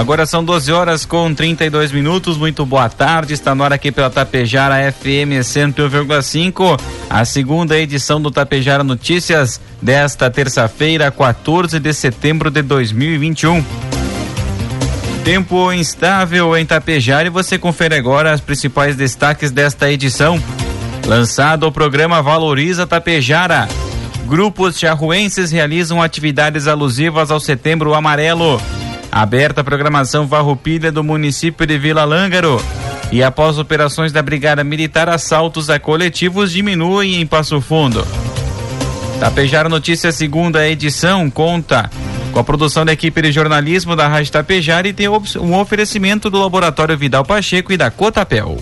Agora são 12 horas com 32 minutos. Muito boa tarde. Está no ar aqui pela Tapejara FM 101,5. A segunda edição do Tapejara Notícias desta terça-feira, 14 de setembro de 2021. Tempo instável em Tapejara e você confere agora os principais destaques desta edição. Lançado o programa Valoriza Tapejara. Grupos charruenses realizam atividades alusivas ao Setembro Amarelo. Aberta a programação Farroupilha do município de Vila Lângaro. E após operações da Brigada Militar, assaltos a coletivos diminuem em Passo Fundo. Tapejara Notícias, segunda edição, conta com a produção da equipe de jornalismo da Rádio Tapejara e tem um oferecimento do Laboratório Vidal Pacheco e da Cotapel.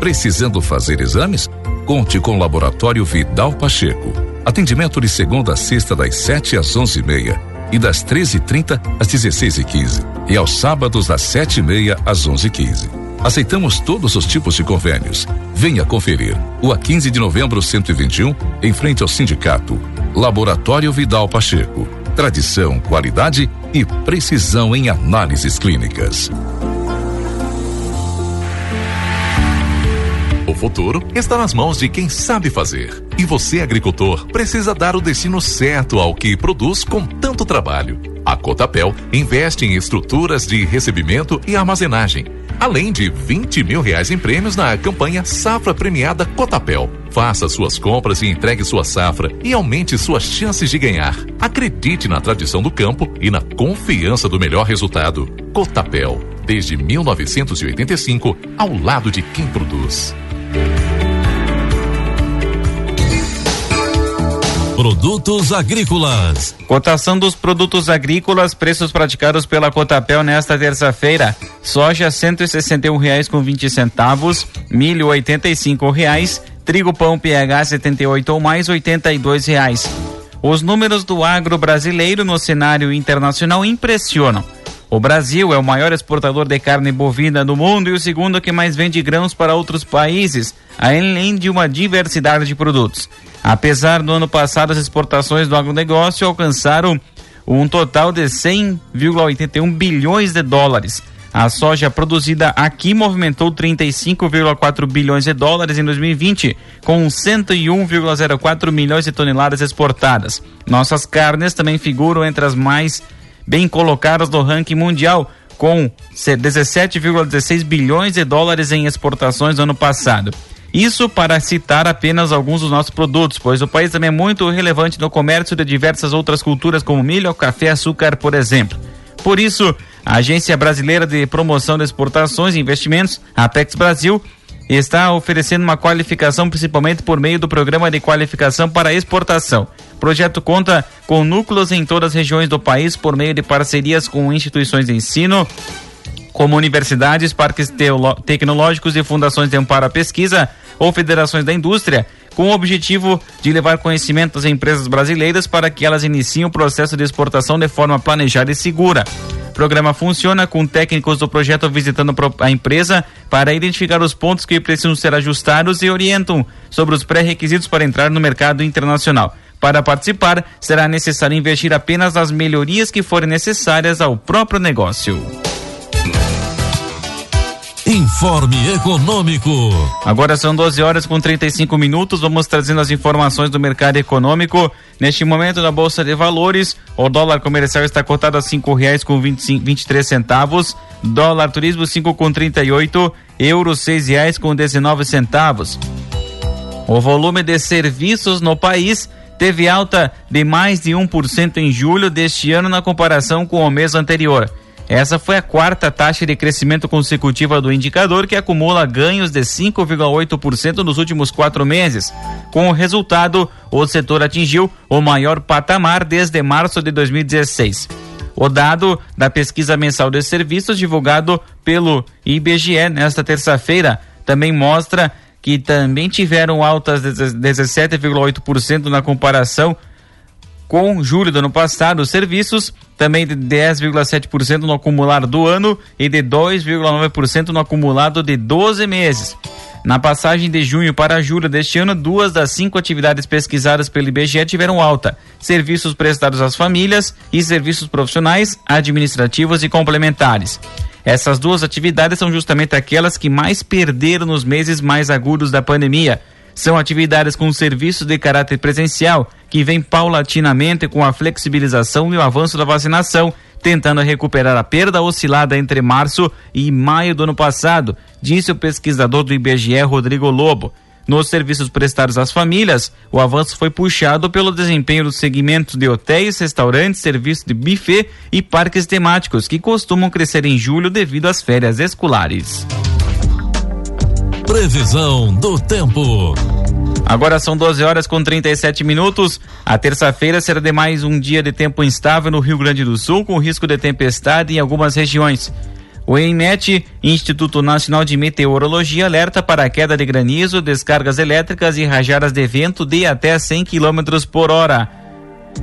Precisando fazer exames? Conte com o Laboratório Vidal Pacheco. Atendimento de segunda a sexta, das 7 às onze e meia e das 13h30 às 16h15 e, aos sábados das 7h30 às 11h15. Aceitamos todos os tipos de convênios. Venha conferir. O a 15 de novembro 121, em frente ao sindicato. Laboratório Vidal Pacheco. Tradição, qualidade e precisão em análises clínicas. O futuro está nas mãos de quem sabe fazer. E você, agricultor, precisa dar o destino certo ao que produz com tanto trabalho. A Cotapel investe em estruturas de recebimento e armazenagem, além de 20 mil reais em prêmios na campanha Safra Premiada Cotapel. Faça suas compras e entregue sua safra e aumente suas chances de ganhar. Acredite na tradição do campo e na confiança do melhor resultado. Cotapel, desde 1985, ao lado de quem produz. Produtos agrícolas. Cotação dos produtos agrícolas, preços praticados pela Cotapel nesta terça-feira. Soja cento e reais com vinte centavos, milho oitenta e reais, trigo pão PH 78 ou mais oitenta e reais. Os números do agro brasileiro no cenário internacional impressionam. O Brasil é o maior exportador de carne bovina do mundo e o segundo que mais vende grãos para outros países, além de uma diversidade de produtos. Apesar do ano passado, as exportações do agronegócio alcançaram um total de 100,81 bilhões de dólares. A soja produzida aqui movimentou 35,4 bilhões de dólares em 2020, com 101,04 milhões de toneladas exportadas. Nossas carnes também figuram entre as mais bem colocadas no ranking mundial, com 17,16 bilhões de dólares em exportações no ano passado. Isso para citar apenas alguns dos nossos produtos, pois o país também é muito relevante no comércio de diversas outras culturas, como milho, café, açúcar, por exemplo. Por isso, a Agência Brasileira de Promoção de Exportações e Investimentos, Apex Brasil, está oferecendo uma qualificação principalmente por meio do Programa de Qualificação para Exportação. O projeto conta com núcleos em todas as regiões do país por meio de parcerias com instituições de ensino, como universidades, parques tecnológicos e fundações de amparo à pesquisa ou federações da indústria, com o objetivo de levar conhecimento às empresas brasileiras para que elas iniciem o processo de exportação de forma planejada e segura. O programa funciona com técnicos do projeto visitando a empresa para identificar os pontos que precisam ser ajustados e orientam sobre os pré-requisitos para entrar no mercado internacional. Para participar, será necessário investir apenas nas melhorias que forem necessárias ao próprio negócio. Informe Econômico. Agora são 12 horas com 35 minutos. Vamos trazendo as informações do mercado econômico. Neste momento, na Bolsa de Valores, o dólar comercial está cotado a cinco reais com vinte e três centavos. Dólar turismo cinco com trinta e oito. Euro seis reais com dezenove centavos. O volume de serviços no país teve alta de mais de 1% em julho deste ano na comparação com o mês anterior. Essa foi a quarta taxa de crescimento consecutiva do indicador, que acumula ganhos de 5,8% nos últimos quatro meses. Com o resultado, o setor atingiu o maior patamar desde março de 2016. O dado da pesquisa mensal de serviços divulgado pelo IBGE nesta terça-feira também mostra que também tiveram altas de 17,8% na comparação com julho do ano passado. Os serviços também de 10,7% no acumulado do ano e de 2,9% no acumulado de 12 meses. Na passagem de junho para julho deste ano, duas das cinco atividades pesquisadas pelo IBGE tiveram alta: serviços prestados às famílias e serviços profissionais, administrativos e complementares. Essas duas atividades são justamente aquelas que mais perderam nos meses mais agudos da pandemia. São atividades com serviços de caráter presencial, que vêm paulatinamente com a flexibilização e o avanço da vacinação, tentando recuperar a perda oscilada entre março e maio do ano passado, disse o pesquisador do IBGE Rodrigo Lobo. Nos serviços prestados às famílias, o avanço foi puxado pelo desempenho dos segmentos de hotéis, restaurantes, serviços de buffet e parques temáticos, que costumam crescer em julho devido às férias escolares. Previsão do tempo. Agora são 12 horas com 37 minutos. A terça-feira será de mais um dia de tempo instável no Rio Grande do Sul, com risco de tempestade em algumas regiões. O ENMET, Instituto Nacional de Meteorologia, alerta para a queda de granizo, descargas elétricas e rajadas de vento de até 100 km por hora.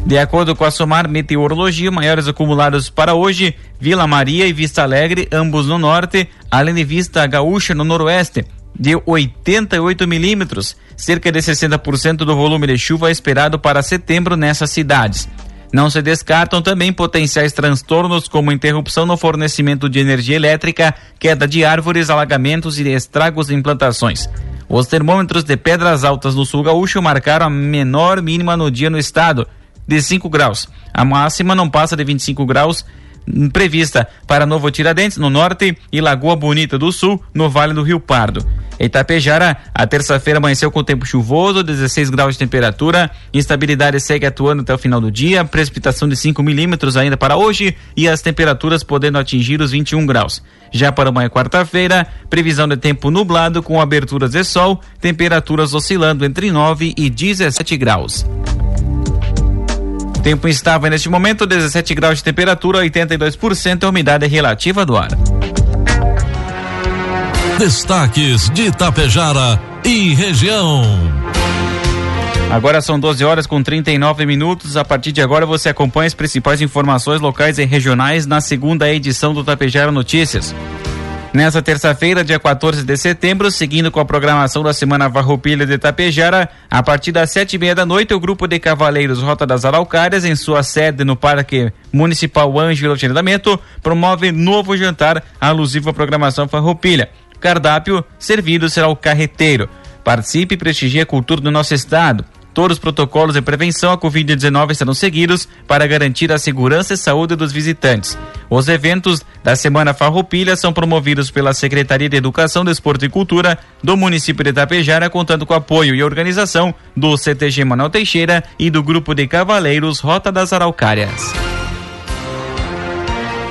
De acordo com a Somar Meteorologia, maiores acumulados para hoje, Vila Maria e Vista Alegre, ambos no norte, além de Vista Gaúcha no noroeste, de 88 milímetros, cerca de 60% do volume de chuva esperado para setembro nessas cidades. Não se descartam também potenciais transtornos como interrupção no fornecimento de energia elétrica, queda de árvores, alagamentos e estragos em plantações. Os termômetros de Pedras Altas no sul gaúcho marcaram a menor mínima no dia no estado, de 5 graus. A máxima não passa de 25 graus prevista para Novo Tiradentes, no norte, e Lagoa Bonita do Sul, no Vale do Rio Pardo. Itapejara, a terça-feira amanheceu com tempo chuvoso, 16 graus de temperatura, instabilidade segue atuando até o final do dia, precipitação de 5 milímetros ainda para hoje e as temperaturas podendo atingir os 21 graus. Já para amanhã, quarta-feira, previsão de tempo nublado com aberturas de sol, temperaturas oscilando entre 9 e 17 graus. Tempo instável neste momento, 17 graus de temperatura, 82% a umidade relativa do ar. Destaques de Itapejara e região. Agora são 12 horas com 39 minutos. A partir de agora você acompanha as principais informações locais e regionais na segunda edição do Tapejara Notícias. Nessa terça-feira, dia 14 de setembro, seguindo com a programação da Semana Varroupilha de Tapejara, a partir das sete e meia da noite, o grupo de cavaleiros Rota das Araucárias, em sua sede no Parque Municipal Ângelo Treinamento, promove novo jantar alusivo à programação Farroupilha. Cardápio servido será o carreteiro. Participe e prestigie a cultura do nosso estado. Todos os protocolos de prevenção à Covid-19 serão seguidos para garantir a segurança e saúde dos visitantes. Os eventos da Semana Farroupilha são promovidos pela Secretaria de Educação, Desporto e Cultura do município de Itapejara, contando com apoio e organização do CTG Manuel Teixeira e do Grupo de Cavaleiros Rota das Araucárias.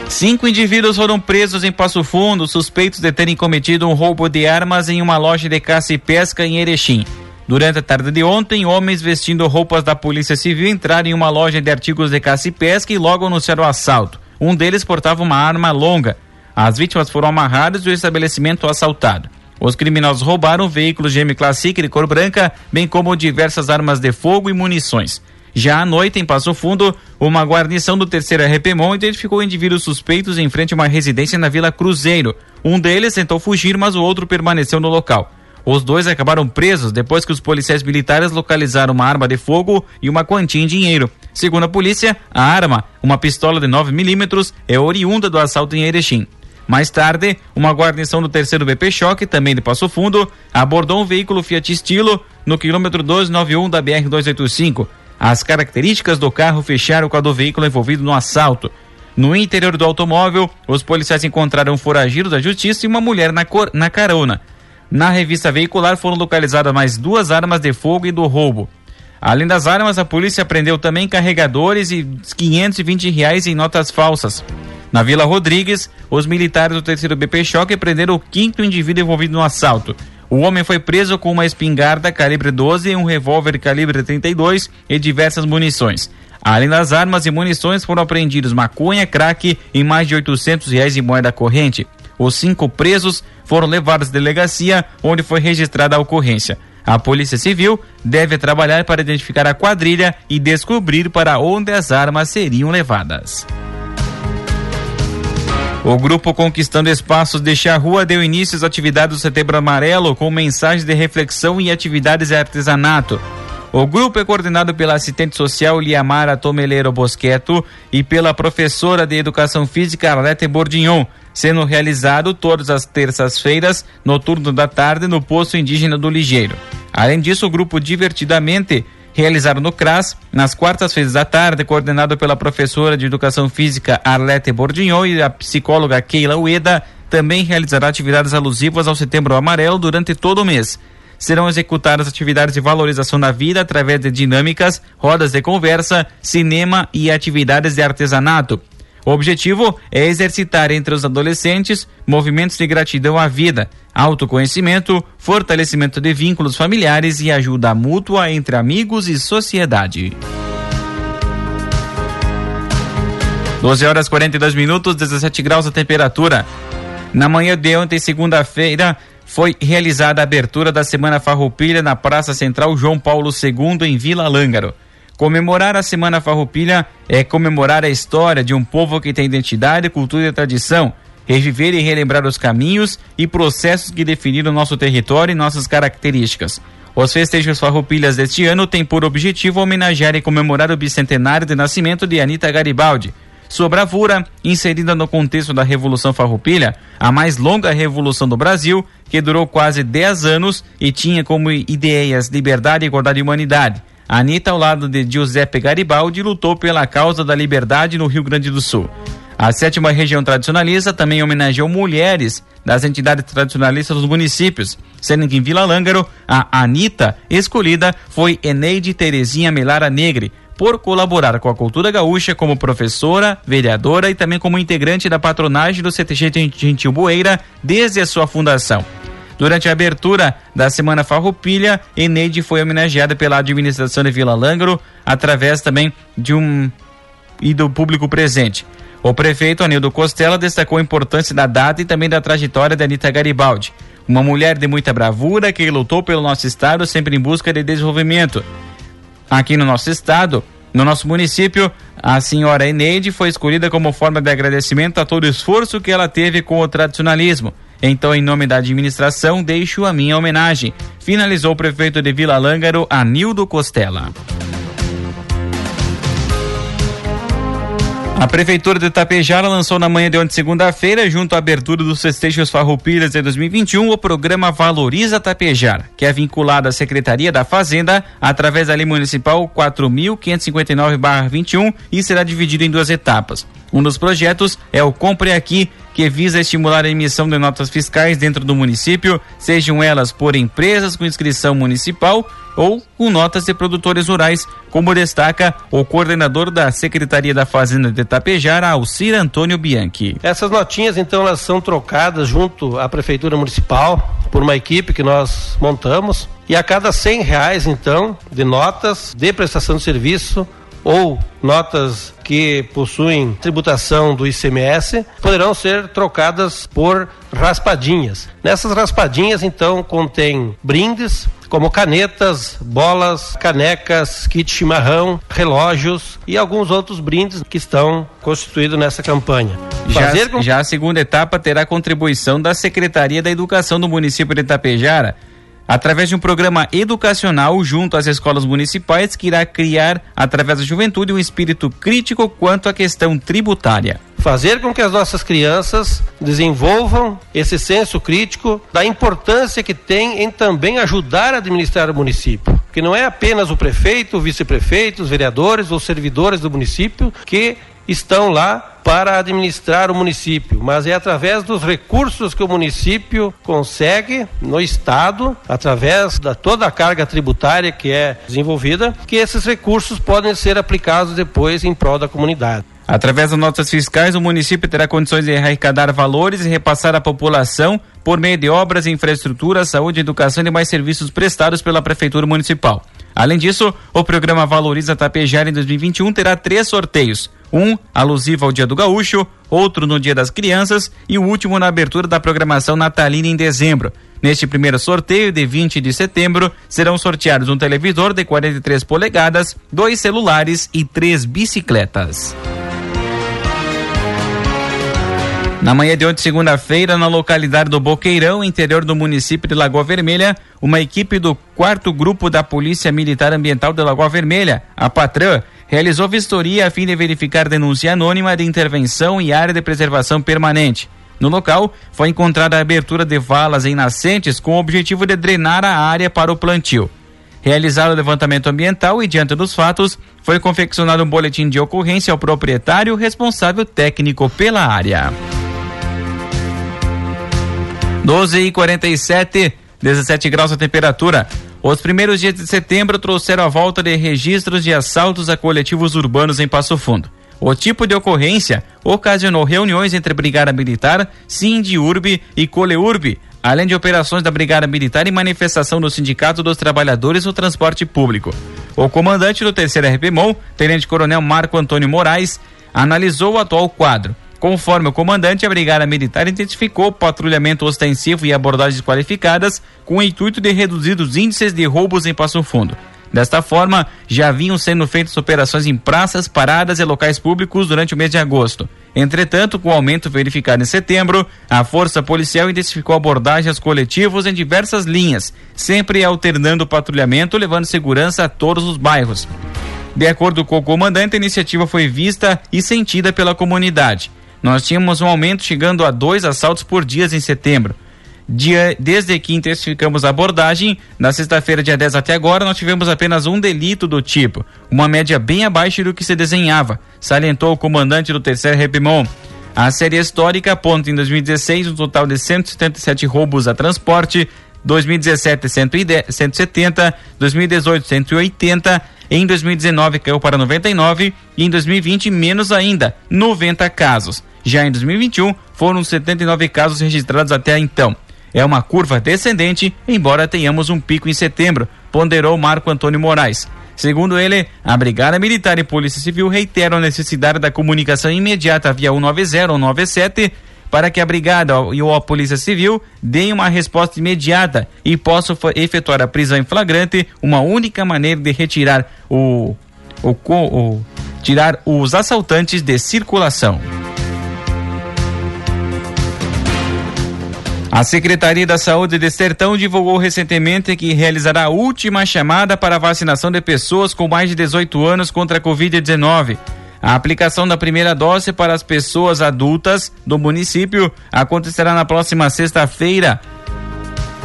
Cinco indivíduos foram presos em Passo Fundo, suspeitos de terem cometido um roubo de armas em uma loja de caça e pesca em Erechim. Durante a tarde de ontem, homens vestindo roupas da Polícia Civil entraram em uma loja de artigos de caça e pesca e logo anunciaram o assalto. Um deles portava uma arma longa. As vítimas foram amarradas e o estabelecimento assaltado. Os criminosos roubaram veículos GM Classic de cor branca, bem como diversas armas de fogo e munições. Já à noite, em Passo Fundo, uma guarnição do terceiro RPMON identificou indivíduos suspeitos em frente a uma residência na Vila Cruzeiro. Um deles tentou fugir, mas o outro permaneceu no local. Os dois acabaram presos depois que os policiais militares localizaram uma arma de fogo e uma quantia em dinheiro. Segundo a polícia, a arma, uma pistola de 9 milímetros, é oriunda do assalto em Erechim. Mais tarde, uma guarnição do terceiro BP Choque, também de Passo Fundo, abordou um veículo Fiat Estilo no quilômetro 291 da BR-285. As características do carro fecharam com a do veículo envolvido no assalto. No interior do automóvel, os policiais encontraram um foragido da justiça e uma mulher na, cor, na carona. Na revista veicular foram localizadas mais duas armas de fogo e do roubo. Além das armas, a polícia apreendeu também carregadores e 520 reais em notas falsas. Na Vila Rodrigues, os militares do terceiro BP Choque prenderam o quinto indivíduo envolvido no assalto. O homem foi preso com uma espingarda calibre 12, um revólver calibre 32 e diversas munições. Além das armas e munições, foram apreendidos maconha, crack e mais de 800 reais em moeda corrente. Os cinco presos foram levados à delegacia, onde foi registrada a ocorrência. A Polícia Civil deve trabalhar para identificar a quadrilha e descobrir para onde as armas seriam levadas. O grupo Conquistando Espaços de Rua deu início às atividades do Setembro Amarelo com mensagens de reflexão e atividades de artesanato. O grupo é coordenado pela assistente social Liamara Tomeleiro Bosqueto e pela professora de Educação Física Arlete Bordignon, sendo realizado todas as terças-feiras, no turno da tarde, no posto indígena do Ligeiro. Além disso, o grupo Divertidamente realizado no CRAS, nas quartas-feiras da tarde, coordenado pela professora de Educação Física Arlete Bordignon e a psicóloga Keila Ueda, também realizará atividades alusivas ao Setembro Amarelo durante todo o mês. Serão executadas atividades de valorização da vida através de dinâmicas, rodas de conversa, cinema e atividades de artesanato. O objetivo é exercitar entre os adolescentes movimentos de gratidão à vida, autoconhecimento, fortalecimento de vínculos familiares e ajuda mútua entre amigos e sociedade. 12 horas 42 minutos, 17 graus a temperatura. Na manhã de ontem, segunda-feira, foi realizada a abertura da Semana Farroupilha na Praça Central João Paulo II, em Vila Lângaro. Comemorar a Semana Farroupilha é comemorar a história de um povo que tem identidade, cultura e tradição, reviver e relembrar os caminhos e processos que definiram nosso território e nossas características. Os festejos farroupilhas deste ano têm por objetivo homenagear e comemorar o bicentenário de nascimento de Anita Garibaldi. Sua bravura, inserida no contexto da Revolução Farroupilha, a mais longa revolução do Brasil, que durou quase 10 anos e tinha como ideias liberdade, igualdade e humanidade. Anitta, ao lado de Giuseppe Garibaldi, lutou pela causa da liberdade no Rio Grande do Sul. A sétima região tradicionalista também homenageou mulheres das entidades tradicionalistas dos municípios, sendo que em Vila Lângaro, a Anitta escolhida foi Eneide Terezinha Melara Negre, por colaborar com a cultura gaúcha como professora, vereadora e também como integrante da patronagem do CTG Gentil Boeira desde a sua fundação. Durante a abertura da Semana Farroupilha, Eneide foi homenageada pela administração de Vila Lângaro através também de um e do público presente. O prefeito Anildo Costela destacou a importância da data e também da trajetória de Anitta Garibaldi, uma mulher de muita bravura que lutou pelo nosso estado sempre em busca de desenvolvimento. Aqui no nosso estado, no nosso município, a senhora Eneide foi escolhida como forma de agradecimento a todo o esforço que ela teve com o tradicionalismo então, em nome da administração, deixo a minha homenagem. Finalizou o prefeito de Vila Lângaro, Anildo Costela. A Prefeitura de Itapejara lançou na manhã de ontem, segunda-feira, junto à abertura dos festejos farroupilhas de 2021, o programa Valoriza Tapejara, que é vinculado à Secretaria da Fazenda através da Lei Municipal 4.559-21 e será dividido em duas etapas. Um dos projetos é o Compre Aqui, que visa estimular a emissão de notas fiscais dentro do município, sejam elas por empresas com inscrição municipal ou com notas de produtores rurais, como destaca o coordenador da Secretaria da Fazenda de Tapejara, Alcir Antônio Bianchi. Essas notinhas, então, elas são trocadas junto à Prefeitura Municipal por uma equipe que nós montamos e a cada cem reais, então, de notas de prestação de serviço ou notas que possuem tributação do ICMS poderão ser trocadas por raspadinhas. Nessas raspadinhas, então, contém brindes como canetas, bolas, canecas, kit chimarrão, relógios e alguns outros brindes que estão constituídos nessa campanha. Já, com... já a segunda etapa terá contribuição da Secretaria da Educação do município de Itapejara através de um programa educacional junto às escolas municipais que irá criar, através da juventude, um espírito crítico quanto à questão tributária. Fazer com que as nossas crianças desenvolvam esse senso crítico da importância que tem em também ajudar a administrar o município. Que não é apenas o prefeito, o vice-prefeito, os vereadores ou servidores do município que estão lá para administrar o município, mas é através dos recursos que o município consegue no estado, através da toda a carga tributária que é desenvolvida, que esses recursos podem ser aplicados depois em prol da comunidade. Através das notas fiscais, o município terá condições de arrecadar valores e repassar à população por meio de obras, infraestrutura, saúde, educação e demais serviços prestados pela Prefeitura Municipal. Além disso, o programa Valoriza Tapejara em 2021 terá três sorteios. Um alusivo ao Dia do Gaúcho, outro no Dia das Crianças e o último na abertura da programação natalina em dezembro. Neste primeiro sorteio, de 20 de setembro, serão sorteados um televisor de 43 polegadas, dois celulares e três bicicletas. Na manhã de ontem, segunda-feira, na localidade do Boqueirão, interior do município de Lagoa Vermelha, uma equipe do quarto grupo da Polícia Militar Ambiental de Lagoa Vermelha, a Patran, realizou vistoria a fim de verificar denúncia anônima de intervenção e área de preservação permanente. No local, foi encontrada a abertura de valas em nascentes com o objetivo de drenar a área para o plantio. Realizado o levantamento ambiental e, diante dos fatos, foi confeccionado um boletim de ocorrência ao proprietário responsável técnico pela área. 12 e 47, 17 graus a temperatura. Os primeiros dias de setembro trouxeram a volta de registros de assaltos a coletivos urbanos em Passo Fundo. O tipo de ocorrência ocasionou reuniões entre Brigada Militar, Sindiurb e Coleurb, além de operações da Brigada Militar e manifestação do Sindicato dos Trabalhadores do Transporte Público. O comandante do terceiro RPMOL, Tenente Coronel Marco Antônio Moraes, analisou o atual quadro Conforme o comandante, a Brigada Militar intensificou o patrulhamento ostensivo e abordagens qualificadas com o intuito de reduzir os índices de roubos em Passo Fundo. Desta forma, já vinham sendo feitas operações em praças, paradas e locais públicos durante o mês de agosto. Entretanto, com o aumento verificado em setembro, a Força Policial intensificou abordagens coletivos em diversas linhas, sempre alternando o patrulhamento, levando segurança a todos os bairros. De acordo com o comandante, a iniciativa foi vista e sentida pela comunidade. Nós tínhamos um aumento chegando a dois assaltos por dia em setembro. Dia, desde que intensificamos a abordagem, na sexta-feira, dia 10 até agora, nós tivemos apenas um delito do tipo, uma média bem abaixo do que se desenhava, salientou o comandante do terceiro Repimon. A série histórica aponta em 2016 um total de 177 roubos a transporte, 2017 170, 2018 180 em 2019 caiu para 99 e em 2020 menos ainda, 90 casos. Já em 2021 foram 79 casos registrados até então. É uma curva descendente, embora tenhamos um pico em setembro, ponderou Marco Antônio Moraes. Segundo ele, a Brigada Militar e Polícia Civil reiteram a necessidade da comunicação imediata via 190 ou 97 para que a Brigada e a Polícia Civil deem uma resposta imediata e possam efetuar a prisão em flagrante, uma única maneira de retirar o, o, o tirar os assaltantes de circulação. A Secretaria da Saúde de Sertão divulgou recentemente que realizará a última chamada para vacinação de pessoas com mais de 18 anos contra a Covid-19. A aplicação da primeira dose para as pessoas adultas do município acontecerá na próxima sexta-feira,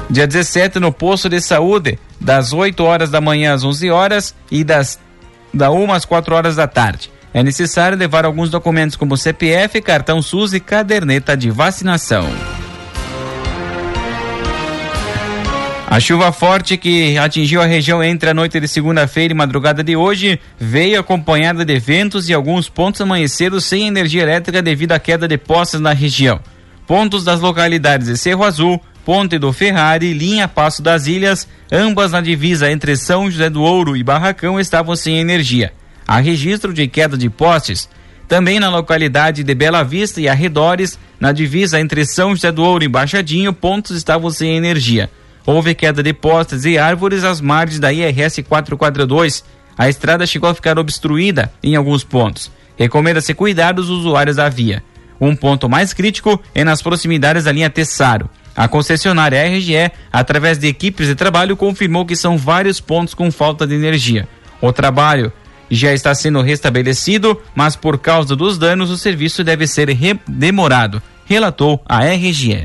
dia 17, no posto de saúde, das 8 horas da manhã às 11 horas e das da 1 às 4 horas da tarde. É necessário levar alguns documentos como CPF, cartão SUS e caderneta de vacinação. A chuva forte que atingiu a região entre a noite de segunda-feira e madrugada de hoje veio acompanhada de ventos e alguns pontos amanheceram sem energia elétrica devido à queda de postes na região. Pontos das localidades de Cerro Azul, Ponte do Ferrari, Linha Passo das Ilhas, ambas na divisa entre São José do Ouro e Barracão estavam sem energia. Há registro de queda de postes também na localidade de Bela Vista e arredores, na divisa entre São José do Ouro e Baixadinho, pontos estavam sem energia. Houve queda de postes e árvores às margens da IRS 442. A estrada chegou a ficar obstruída em alguns pontos. Recomenda-se cuidar dos usuários da via. Um ponto mais crítico é nas proximidades da linha Tessaro. A concessionária RGE, através de equipes de trabalho, confirmou que são vários pontos com falta de energia. O trabalho já está sendo restabelecido, mas por causa dos danos o serviço deve ser demorado, relatou a RGE.